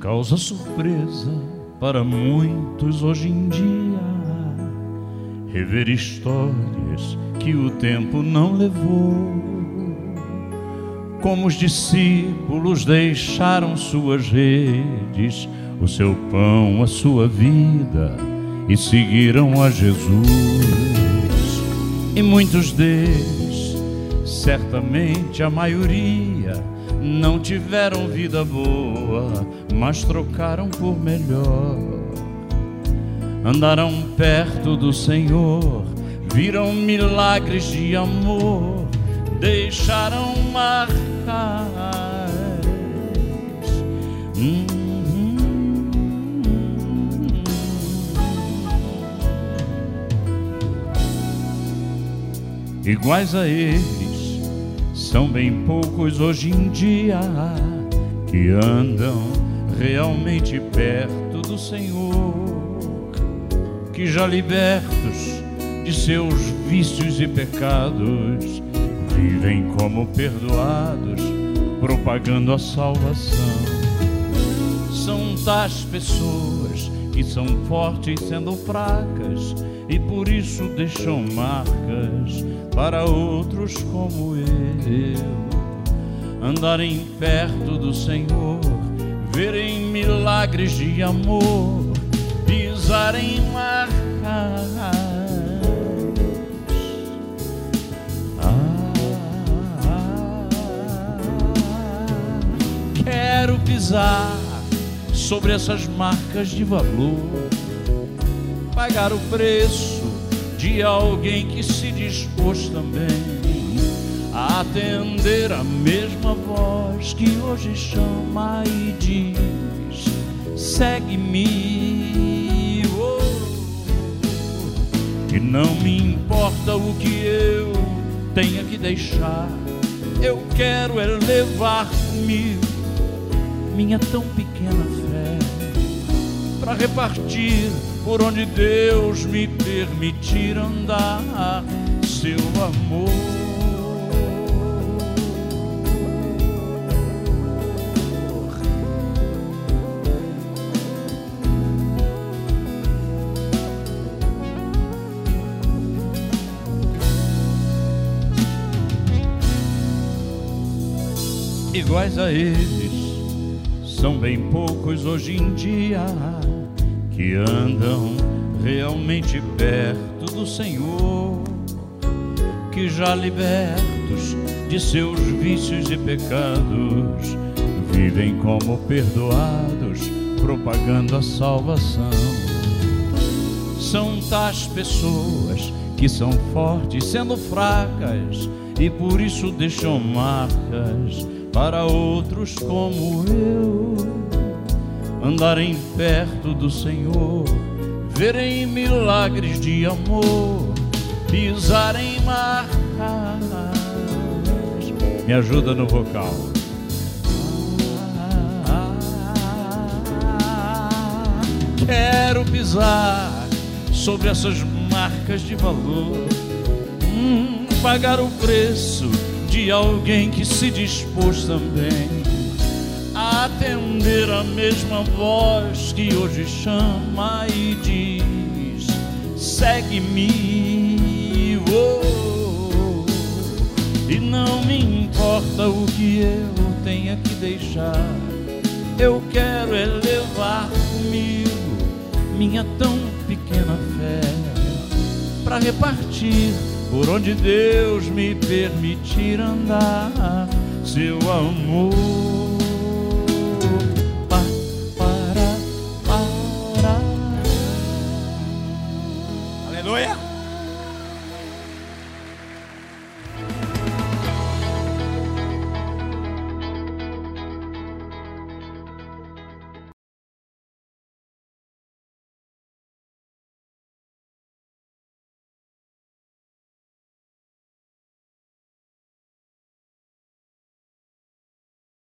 causa surpresa para muitos hoje em dia rever histórias que o tempo não levou. Como os discípulos deixaram suas redes, o seu pão, a sua vida e seguiram a Jesus. E muitos deles, certamente a maioria, não tiveram vida boa, mas trocaram por melhor. Andaram perto do Senhor, viram milagres de amor, deixaram marcas. Hum. iguais a eles. São bem poucos hoje em dia que andam realmente perto do Senhor, que já libertos de seus vícios e pecados, vivem como perdoados, propagando a salvação. São tais pessoas que são fortes sendo fracas e por isso deixam marcas para outros como eu. Andarem perto do Senhor, verem milagres de amor, pisarem marcas. Ah, quero pisar sobre essas marcas de valor pagar o preço de alguém que se dispôs também a atender a mesma voz que hoje chama e diz: segue-me. Oh, não me importa o que eu tenha que deixar, eu quero é levar comigo minha tão pequena fé para repartir por onde Deus me permitir andar, seu amor. Iguais a eles, são bem poucos hoje em dia que andam realmente perto do Senhor, que já libertos de seus vícios e pecados, vivem como perdoados, propagando a salvação. São tais pessoas que são fortes sendo fracas e por isso deixam marcas para outros como eu andarem perto do Senhor, verem milagres de amor, pisarem marcas. Me ajuda no vocal. Quero pisar sobre essas marcas de valor, hum, pagar o preço de alguém que se dispôs também atender a mesma voz que hoje chama e diz: segue-me. Oh, e não me importa o que eu tenha que deixar, eu quero é levar comigo minha tão pequena fé para repartir por onde Deus me permitir andar seu amor.